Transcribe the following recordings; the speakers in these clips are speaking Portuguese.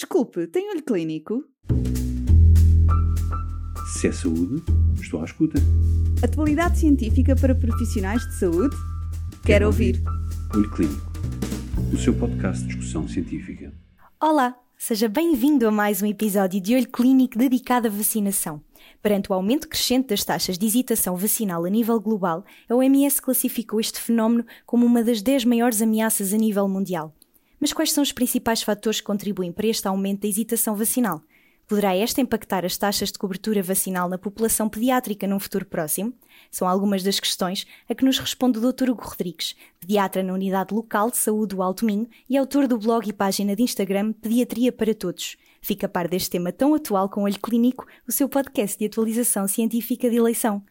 Desculpe, tem olho clínico? Se é saúde, estou à escuta. Atualidade científica para profissionais de saúde? Quero, Quero ouvir. Olho Clínico, o seu podcast de discussão científica. Olá, seja bem-vindo a mais um episódio de Olho Clínico dedicado à vacinação. Perante o aumento crescente das taxas de hesitação vacinal a nível global, a OMS classificou este fenómeno como uma das 10 maiores ameaças a nível mundial. Mas quais são os principais fatores que contribuem para este aumento da hesitação vacinal? Poderá esta impactar as taxas de cobertura vacinal na população pediátrica num futuro próximo? São algumas das questões a que nos responde o Dr. Hugo Rodrigues, pediatra na Unidade Local de Saúde do Alto Minho e autor do blog e página de Instagram Pediatria para Todos. Fica a par deste tema tão atual com Olho Clínico, o seu podcast de atualização científica de eleição.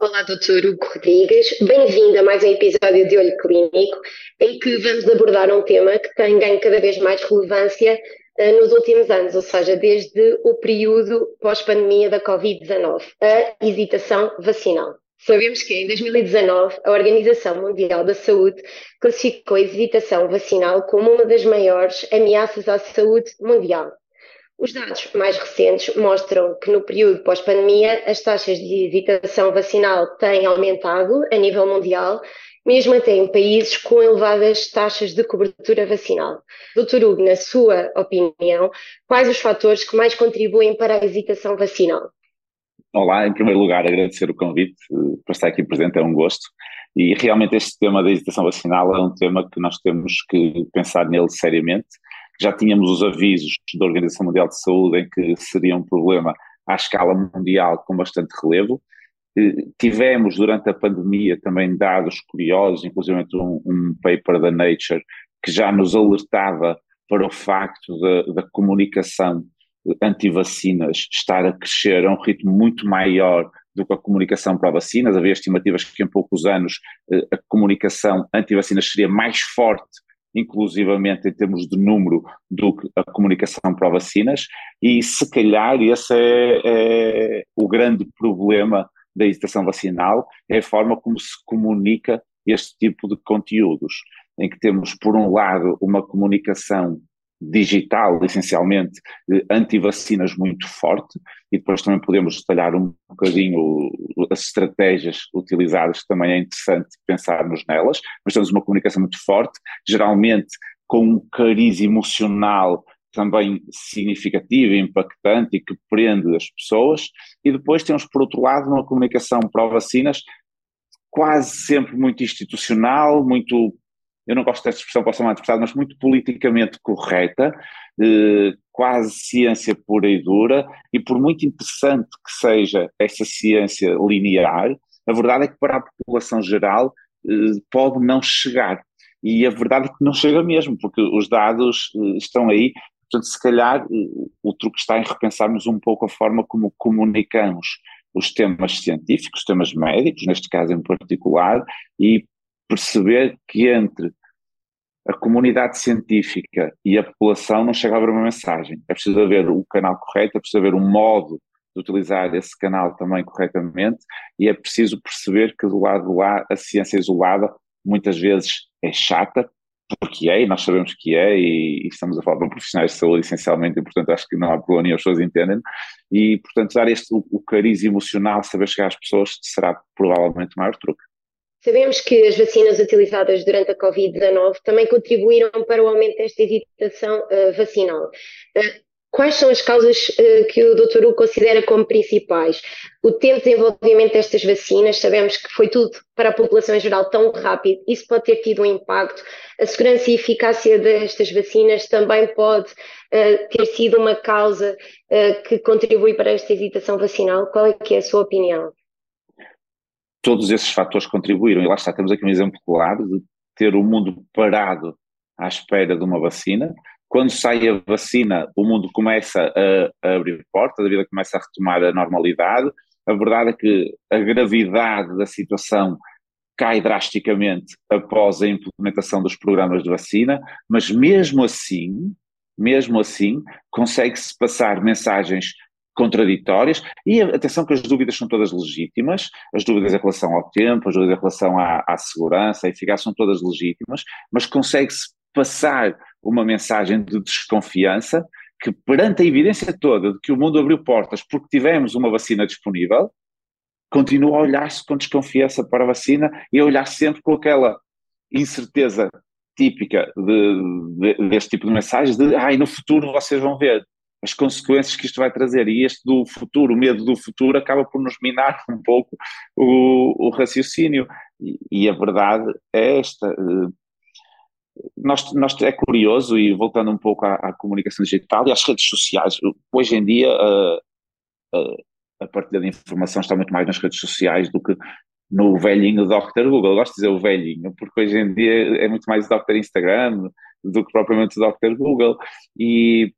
Olá, doutor Hugo Rodrigues. Bem-vindo a mais um episódio de Olho Clínico, em que vamos abordar um tema que tem ganho cada vez mais relevância uh, nos últimos anos, ou seja, desde o período pós-pandemia da Covid-19, a hesitação vacinal. Sabemos que em 2019 a Organização Mundial da Saúde classificou a hesitação vacinal como uma das maiores ameaças à saúde mundial. Os dados mais recentes mostram que no período pós-pandemia as taxas de hesitação vacinal têm aumentado a nível mundial, mesmo até em países com elevadas taxas de cobertura vacinal. Doutor Hugo, na sua opinião, quais os fatores que mais contribuem para a hesitação vacinal? Olá, em primeiro lugar agradecer o convite eh, para estar aqui presente, é um gosto. E realmente este tema da hesitação vacinal é um tema que nós temos que pensar nele seriamente já tínhamos os avisos da Organização Mundial de Saúde em que seria um problema à escala mundial com bastante relevo. Tivemos durante a pandemia também dados curiosos, inclusive um, um paper da Nature que já nos alertava para o facto da, da comunicação anti-vacinas estar a crescer a um ritmo muito maior do que a comunicação para vacinas. Havia estimativas que em poucos anos eh, a comunicação anti-vacinas seria mais forte inclusivamente em termos de número, do que a comunicação para vacinas, e se calhar esse é, é o grande problema da hesitação vacinal, é a forma como se comunica este tipo de conteúdos, em que temos, por um lado, uma comunicação digital, essencialmente, anti-vacinas muito forte, e depois também podemos detalhar um bocadinho as estratégias utilizadas, também é interessante pensarmos nelas, mas temos uma comunicação muito forte, geralmente com um cariz emocional também significativo impactante e que prende as pessoas, e depois temos, por outro lado, uma comunicação pró-vacinas quase sempre muito institucional, muito eu não gosto dessa expressão, posso ser interpretada, mas muito politicamente correta, eh, quase ciência pura e dura, e por muito interessante que seja essa ciência linear, a verdade é que para a população geral eh, pode não chegar. E a verdade é que não chega mesmo, porque os dados eh, estão aí. Portanto, se calhar o truque está em repensarmos um pouco a forma como comunicamos os temas científicos, os temas médicos, neste caso em particular, e perceber que entre a comunidade científica e a população não chega a haver uma mensagem. É preciso haver o canal correto, é preciso haver um modo de utilizar esse canal também corretamente e é preciso perceber que do lado de lá a ciência isolada muitas vezes é chata, porque é, e nós sabemos que é, e, e estamos a falar de profissionais de saúde essencialmente, e portanto acho que não há problema nenhum, as pessoas entendem, e portanto dar este, o, o cariz emocional, saber chegar às pessoas, será provavelmente o maior truque. Sabemos que as vacinas utilizadas durante a Covid-19 também contribuíram para o aumento desta hesitação uh, vacinal. Uh, quais são as causas uh, que o Dr. Hugo considera como principais? O tempo de desenvolvimento destas vacinas, sabemos que foi tudo para a população em geral tão rápido, isso pode ter tido um impacto. A segurança e eficácia destas vacinas também pode ter sido uma causa que contribui para esta hesitação vacinal. Qual é que é a sua opinião? Todos esses fatores contribuíram. E lá está, temos aqui um exemplo claro de ter o mundo parado à espera de uma vacina. Quando sai a vacina, o mundo começa a, a abrir portas, a vida começa a retomar a normalidade. A verdade é que a gravidade da situação cai drasticamente após a implementação dos programas de vacina, mas mesmo assim, mesmo assim, consegue-se passar mensagens contraditórias, e atenção que as dúvidas são todas legítimas, as dúvidas em relação ao tempo, as dúvidas em relação à, à segurança, à eficácia são todas legítimas, mas consegue-se passar uma mensagem de desconfiança que perante a evidência toda de que o mundo abriu portas porque tivemos uma vacina disponível, continua a olhar-se com desconfiança para a vacina e a olhar sempre com aquela incerteza típica de, de, deste tipo de mensagens de ah, no futuro vocês vão ver as consequências que isto vai trazer e este do futuro, o medo do futuro acaba por nos minar um pouco o, o raciocínio e, e, a verdade é esta eh, nós, nós, é curioso e voltando um pouco à, à, comunicação digital e às redes sociais, hoje em dia a, a, a partilha de informação está muito mais nas redes sociais do que no velhinho Dr. Google. Gosto de dizer o velhinho, porque hoje em dia é muito mais Dr. Instagram do que propriamente o Dr. Google. E,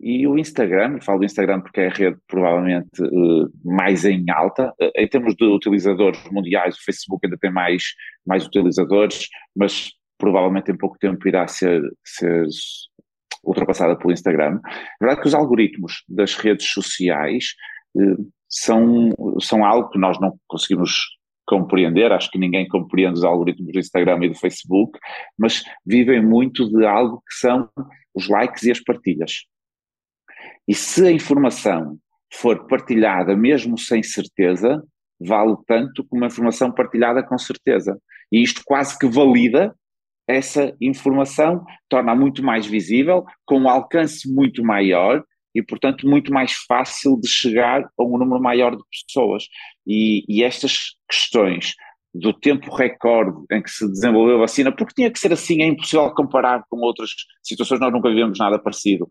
e o Instagram, falo do Instagram porque é a rede provavelmente uh, mais em alta. Uh, em termos de utilizadores mundiais, o Facebook ainda tem mais, mais utilizadores, mas provavelmente em pouco tempo irá ser, ser ultrapassada pelo Instagram. É verdade que os algoritmos das redes sociais uh, são, são algo que nós não conseguimos compreender, acho que ninguém compreende os algoritmos do Instagram e do Facebook, mas vivem muito de algo que são os likes e as partilhas. E se a informação for partilhada mesmo sem certeza, vale tanto como a informação partilhada com certeza. E isto quase que valida essa informação, torna-a muito mais visível, com um alcance muito maior e, portanto, muito mais fácil de chegar a um número maior de pessoas. E, e estas questões do tempo recorde em que se desenvolveu a vacina, porque tinha que ser assim, é impossível comparar com outras situações, nós nunca vivemos nada parecido.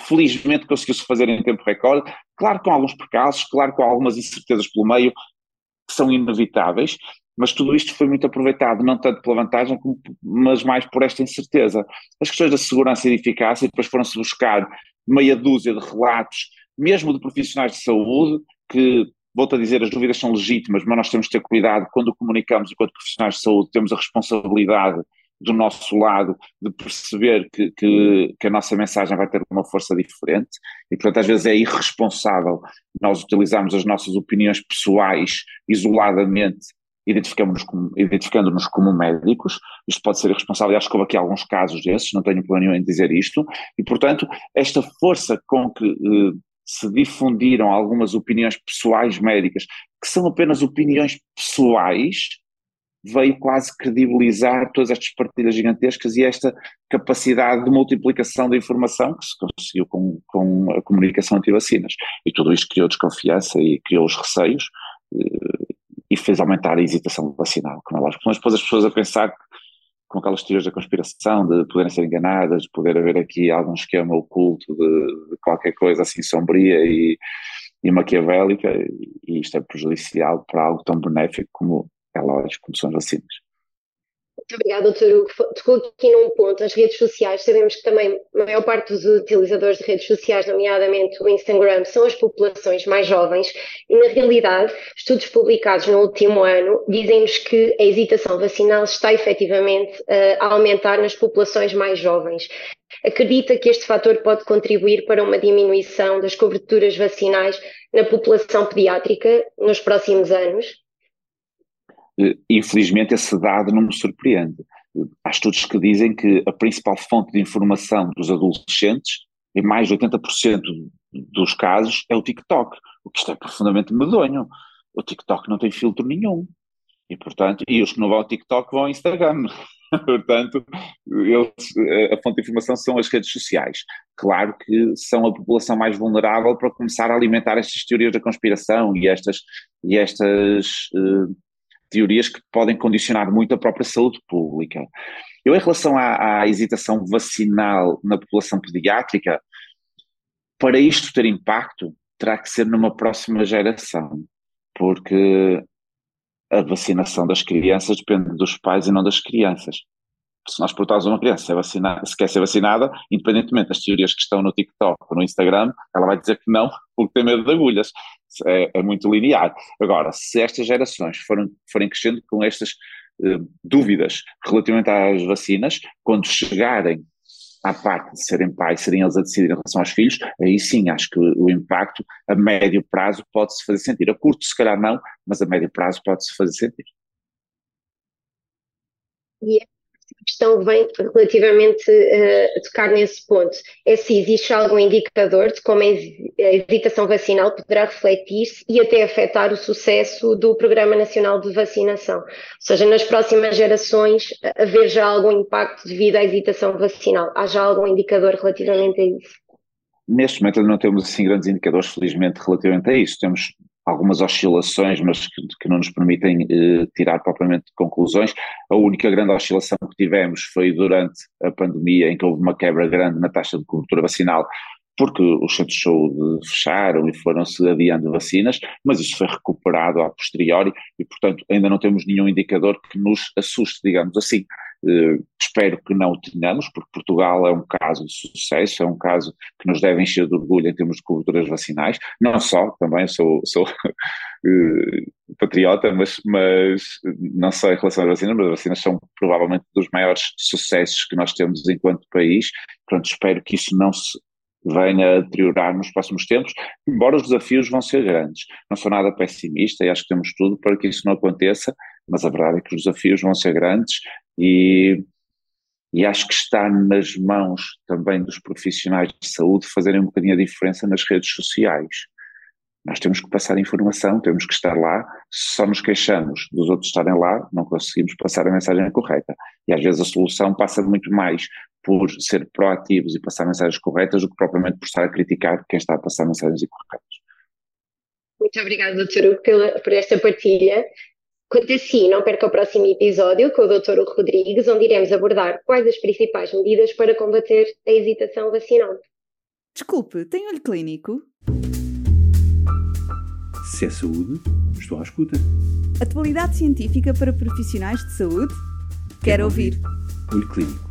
Felizmente conseguiu-se fazer em tempo recorde, claro com alguns percalços, claro com algumas incertezas pelo meio, que são inevitáveis, mas tudo isto foi muito aproveitado, não tanto pela vantagem, mas mais por esta incerteza. As questões da segurança e de eficácia, depois foram-se buscar meia dúzia de relatos, mesmo de profissionais de saúde, que, volto a dizer, as dúvidas são legítimas, mas nós temos que ter cuidado quando comunicamos enquanto profissionais de saúde, temos a responsabilidade do nosso lado de perceber que, que, que, a nossa mensagem vai ter uma força diferente. E, portanto, às vezes é irresponsável nós utilizarmos as nossas opiniões pessoais isoladamente identificando-nos como, identificando como médicos, isto pode ser irresponsável, acho que houve aqui alguns casos desses, não tenho plano nenhum em dizer isto, e portanto esta força com que eh, se difundiram algumas opiniões pessoais médicas, que são apenas opiniões pessoais, veio quase credibilizar todas estas partilhas gigantescas e esta capacidade de multiplicação da informação que se conseguiu com, com a comunicação anti-vacinas. E tudo isto criou desconfiança e criou os receios, eh, e fez aumentar a hesitação vacinal, como é lógico. Mas depois as pessoas a pensar com aquelas teorias da conspiração, de poderem ser enganadas, de poder haver aqui algum esquema oculto de, de qualquer coisa assim sombria e, e maquiavélica, e isto é prejudicial para algo tão benéfico como é lógico, como são as vacinas. Muito obrigada, doutor Hugo. Tocou aqui num ponto, as redes sociais. Sabemos que também a maior parte dos utilizadores de redes sociais, nomeadamente o Instagram, são as populações mais jovens e, na realidade, estudos publicados no último ano dizem-nos que a hesitação vacinal está efetivamente a aumentar nas populações mais jovens. Acredita que este fator pode contribuir para uma diminuição das coberturas vacinais na população pediátrica nos próximos anos? Eh, infelizmente esse dado não me surpreende. Há estudos que dizem que a principal fonte de informação dos adolescentes, em mais de 80% dos casos, é o TikTok, o que isto é profundamente medonho. O TikTok não tem filtro nenhum. E, portanto, e os que não vão ao TikTok vão ao Instagram. portanto, eles, a fonte de informação são as redes sociais. Claro que são a população mais vulnerável para começar a alimentar estas teorias da conspiração e estas, e estas uh, teorias que podem condicionar muito a própria saúde pública. Eu, em relação à, à hesitação vacinal na população pediátrica, para isto ter impacto, terá que ser numa próxima geração, porque a vacinação das crianças depende dos pais e não das crianças se nós perguntarmos a uma criança se, é vacinada, se quer ser vacinada, independentemente das teorias que estão no TikTok ou no Instagram, ela vai dizer que não, porque tem medo de agulhas. É, é muito linear. Agora, se estas gerações forem, forem crescendo com estas eh, dúvidas relativamente às vacinas, quando chegarem à parte de serem pais, serem eles a decidir em relação aos filhos, aí sim acho que o impacto a médio prazo pode-se fazer sentir. A curto, se calhar não, mas a médio prazo pode-se fazer sentir. E questão vem relativamente uh, a tocar nesse ponto. É se existe algum indicador de como a hesitação vacinal poderá refletir-se e até afetar o sucesso do Programa Nacional de Vacinação. Ou seja, nas próximas gerações, haver já algum impacto devido à hesitação vacinal. Há já algum indicador relativamente a isso? Neste momento não temos assim grandes indicadores, felizmente, relativamente a isso. Temos algumas oscilações, mas que, que não nos permitem eh, tirar propriamente conclusões. A única grande oscilação que tivemos foi durante a pandemia, em que houve uma quebra grande na taxa de cobertura vacinal, porque os centros de saúde fecharam e foram-se adiando vacinas, mas isso foi recuperado a posteriori e, portanto, ainda não temos nenhum indicador que nos assuste, digamos assim. Uh, espero que não o tenhamos, porque Portugal é um caso de sucesso, é um caso que nos deve encher de orgulho em termos de coberturas vacinais, não só, também sou, sou uh, patriota, mas, mas não só em relação às vacinas, mas as vacinas são provavelmente dos maiores sucessos que nós temos enquanto país, portanto espero que isso não se venha a deteriorar nos próximos tempos, embora os desafios vão ser grandes. Não sou nada pessimista e acho que temos tudo para que isso não aconteça, mas a verdade é que os desafios vão ser grandes e, e acho que está nas mãos também dos profissionais de saúde fazerem um bocadinho a diferença nas redes sociais. Nós temos que passar informação, temos que estar lá. Se só nos queixamos dos outros estarem lá, não conseguimos passar a mensagem correta. E às vezes a solução passa muito mais por ser proativos e passar mensagens corretas do que propriamente por estar a criticar quem está a passar mensagens incorretas. Muito obrigada, doutor Hugo, pela, por esta partilha. Quanto assim, não perca o próximo episódio com o Dr. Hugo Rodrigues, onde iremos abordar quais as principais medidas para combater a hesitação vacinal. Desculpe, tem olho clínico? Se é saúde, estou à escuta. Atualidade científica para profissionais de saúde? Quero, Quero ouvir. ouvir. Olho Clínico,